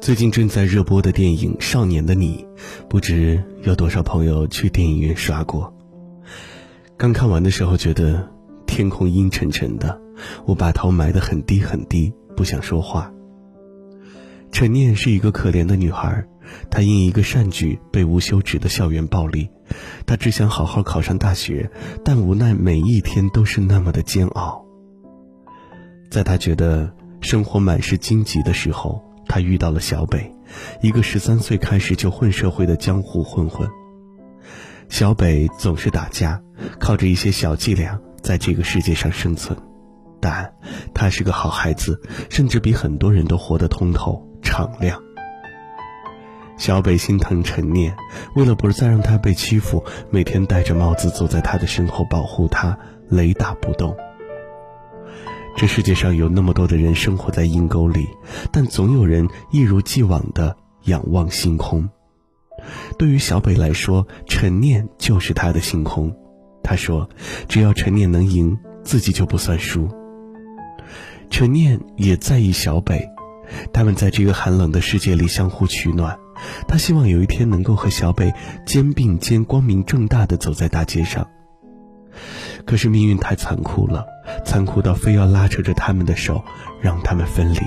最近正在热播的电影《少年的你》，不知有多少朋友去电影院刷过。刚看完的时候，觉得天空阴沉沉的，我把头埋得很低很低，不想说话。陈念是一个可怜的女孩，她因一个善举被无休止的校园暴力，她只想好好考上大学，但无奈每一天都是那么的煎熬。在她觉得生活满是荆棘的时候。他遇到了小北，一个十三岁开始就混社会的江湖混混。小北总是打架，靠着一些小伎俩在这个世界上生存，但他是个好孩子，甚至比很多人都活得通透敞亮。小北心疼陈念，为了不再让他被欺负，每天戴着帽子走在他的身后保护他，雷打不动。这世界上有那么多的人生活在阴沟里，但总有人一如既往的仰望星空。对于小北来说，陈念就是他的星空。他说：“只要陈念能赢，自己就不算输。”陈念也在意小北，他们在这个寒冷的世界里相互取暖。他希望有一天能够和小北肩并肩、光明正大的走在大街上。可是命运太残酷了。残酷到非要拉扯着他们的手，让他们分离。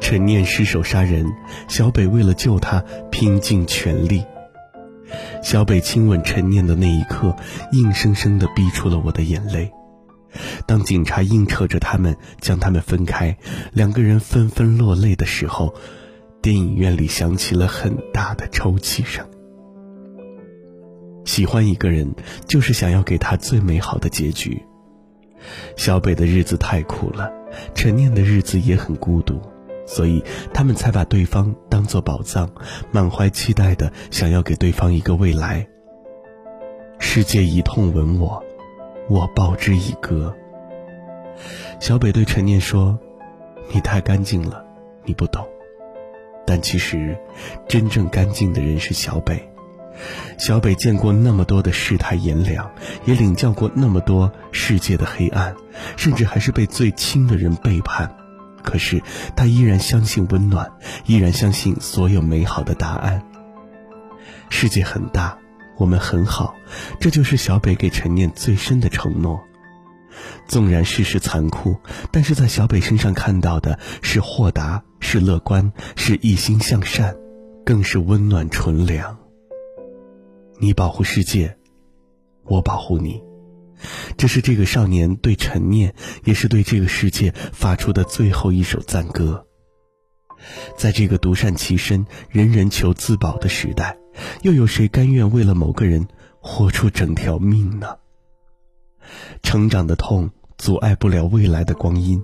陈念失手杀人，小北为了救他拼尽全力。小北亲吻陈念的那一刻，硬生生的逼出了我的眼泪。当警察硬扯着他们将他们分开，两个人纷纷落泪的时候，电影院里响起了很大的抽泣声。喜欢一个人，就是想要给他最美好的结局。小北的日子太苦了，陈念的日子也很孤独，所以他们才把对方当作宝藏，满怀期待的想要给对方一个未来。世界以痛吻我，我报之以歌。小北对陈念说：“你太干净了，你不懂。”但其实，真正干净的人是小北。小北见过那么多的世态炎凉，也领教过那么多世界的黑暗，甚至还是被最亲的人背叛。可是他依然相信温暖，依然相信所有美好的答案。世界很大，我们很好，这就是小北给陈念最深的承诺。纵然世事残酷，但是在小北身上看到的是豁达，是乐观，是一心向善，更是温暖纯良。你保护世界，我保护你，这是这个少年对陈念，也是对这个世界发出的最后一首赞歌。在这个独善其身、人人求自保的时代，又有谁甘愿为了某个人豁出整条命呢？成长的痛阻碍不了未来的光阴，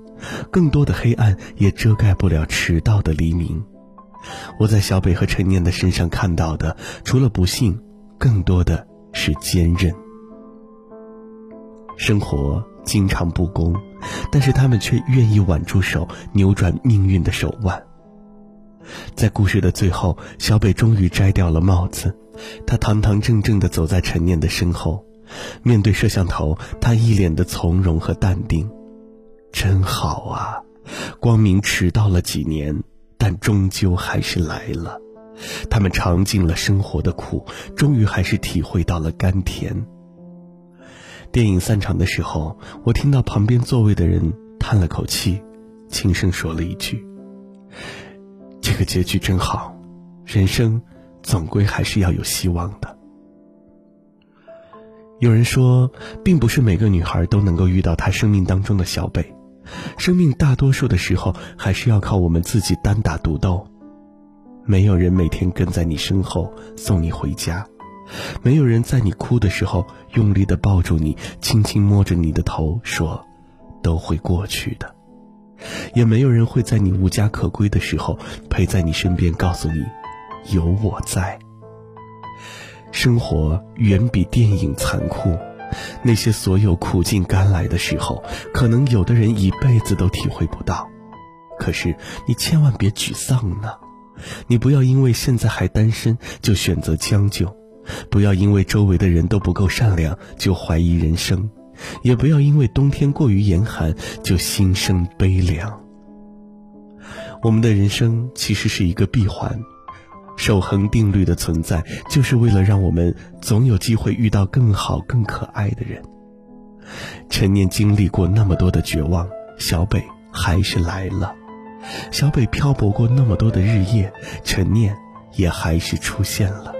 更多的黑暗也遮盖不了迟到的黎明。我在小北和陈念的身上看到的，除了不幸。更多的是坚韧。生活经常不公，但是他们却愿意挽住手，扭转命运的手腕。在故事的最后，小北终于摘掉了帽子，他堂堂正正的走在陈念的身后，面对摄像头，他一脸的从容和淡定。真好啊，光明迟到了几年，但终究还是来了。他们尝尽了生活的苦，终于还是体会到了甘甜。电影散场的时候，我听到旁边座位的人叹了口气，轻声说了一句：“这个结局真好，人生总归还是要有希望的。”有人说，并不是每个女孩都能够遇到她生命当中的小北，生命大多数的时候还是要靠我们自己单打独斗。没有人每天跟在你身后送你回家，没有人在你哭的时候用力的抱住你，轻轻摸着你的头说：“都会过去的。”也没有人会在你无家可归的时候陪在你身边，告诉你：“有我在。”生活远比电影残酷，那些所有苦尽甘来的时候，可能有的人一辈子都体会不到。可是你千万别沮丧呢。你不要因为现在还单身就选择将就，不要因为周围的人都不够善良就怀疑人生，也不要因为冬天过于严寒就心生悲凉。我们的人生其实是一个闭环，守恒定律的存在，就是为了让我们总有机会遇到更好、更可爱的人。陈念经历过那么多的绝望，小北还是来了；小北漂泊过那么多的日夜，陈念也还是出现了。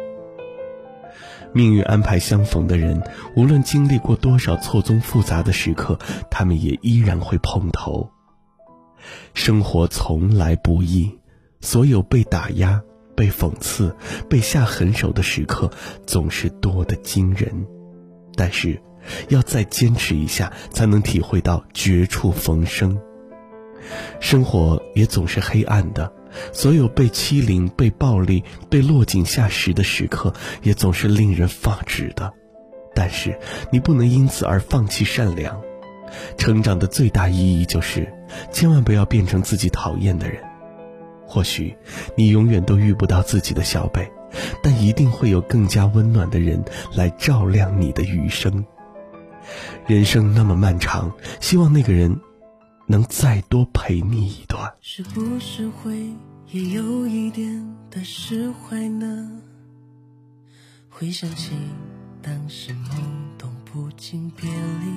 命运安排相逢的人，无论经历过多少错综复杂的时刻，他们也依然会碰头。生活从来不易，所有被打压、被讽刺、被下狠手的时刻，总是多得惊人。但是，要再坚持一下，才能体会到绝处逢生。生活也总是黑暗的，所有被欺凌、被暴力、被落井下石的时刻，也总是令人发指的。但是，你不能因此而放弃善良。成长的最大意义就是，千万不要变成自己讨厌的人。或许你永远都遇不到自己的小北，但一定会有更加温暖的人来照亮你的余生。人生那么漫长，希望那个人能再多陪你一段。是不是会也有一点的释怀呢？回想起当时懵懂不经别离。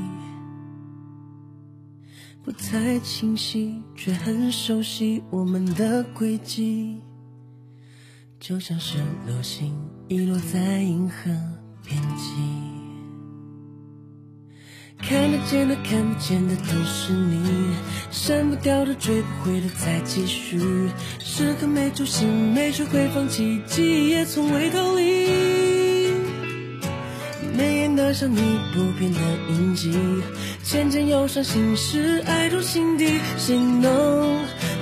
不太清晰，却很熟悉我们的轨迹，就像是流星遗落在银河边际。看得见的、看不见的都是你，删不掉的、追不回的再继续。时刻没出息，没学会放弃，记忆也从未逃离。眉眼的像你不变的印记。渐渐忧伤心事，爱入心底，谁能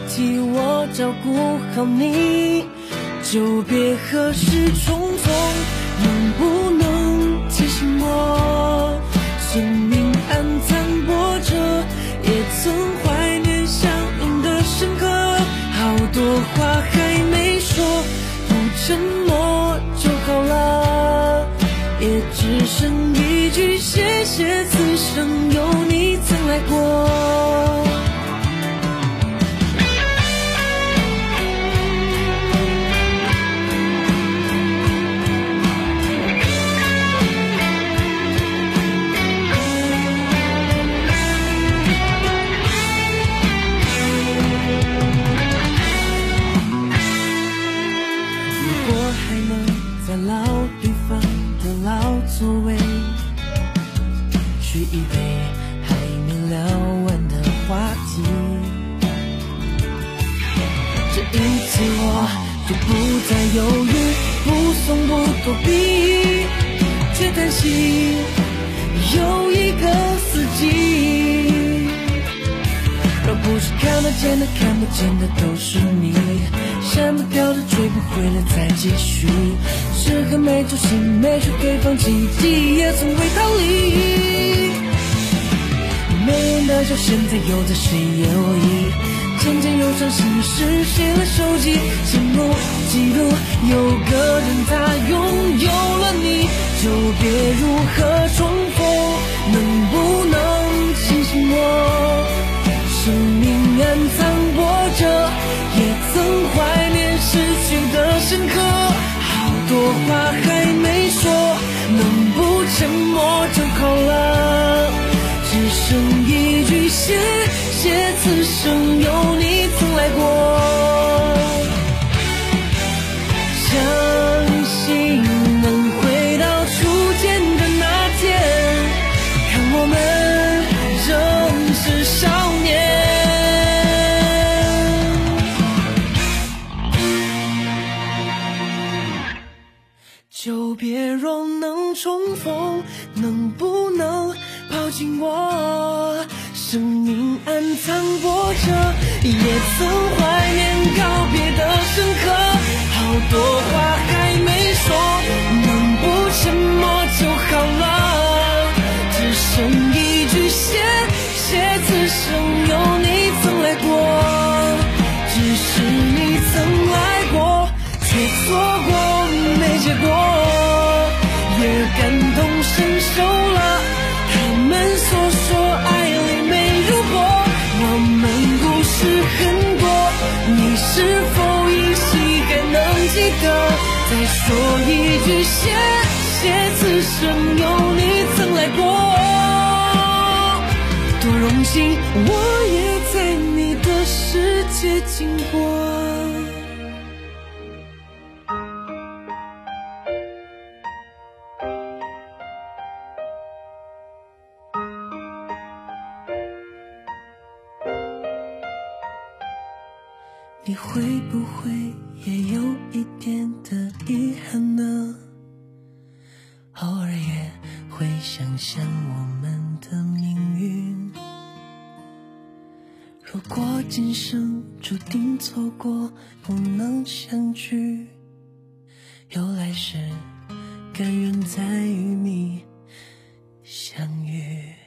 替我照顾好你？久别何时重逢？能不能提醒我？是你，曾怀念相拥的深刻。好多话还没说，不沉默就好了，也只剩一句谢谢，此生有你曾。来过。举一杯还没聊完的话题。这一次我不再犹豫，不松不躲避，却担心又一个四季。若不是看得见的、看不见的都是你，删不掉的、追不回的再继续。时刻没主心，没学会放弃，记忆也从未逃离。没人的笑，现在又在谁眼里？渐渐忧伤心事写了手机，羡慕记录，有个人他拥有了你，就别如何重逢？能不能清醒我？生命暗藏波折，也曾怀念失去的深刻。好多话还没说，能不沉默就好了，只剩一句谢。谢此生有你曾来过，相信能回到初见的那天，看我们仍是少年。就别若能重逢，能不能抱紧我？生命暗藏波折，也曾怀念告别的深刻。好多话还没说，能不沉默再说一句谢谢，此生有你曾来过，多荣幸，我也在你的世界经过。你会不会也有如果今生注定错过，不能相聚，有来世，甘愿再与你相遇。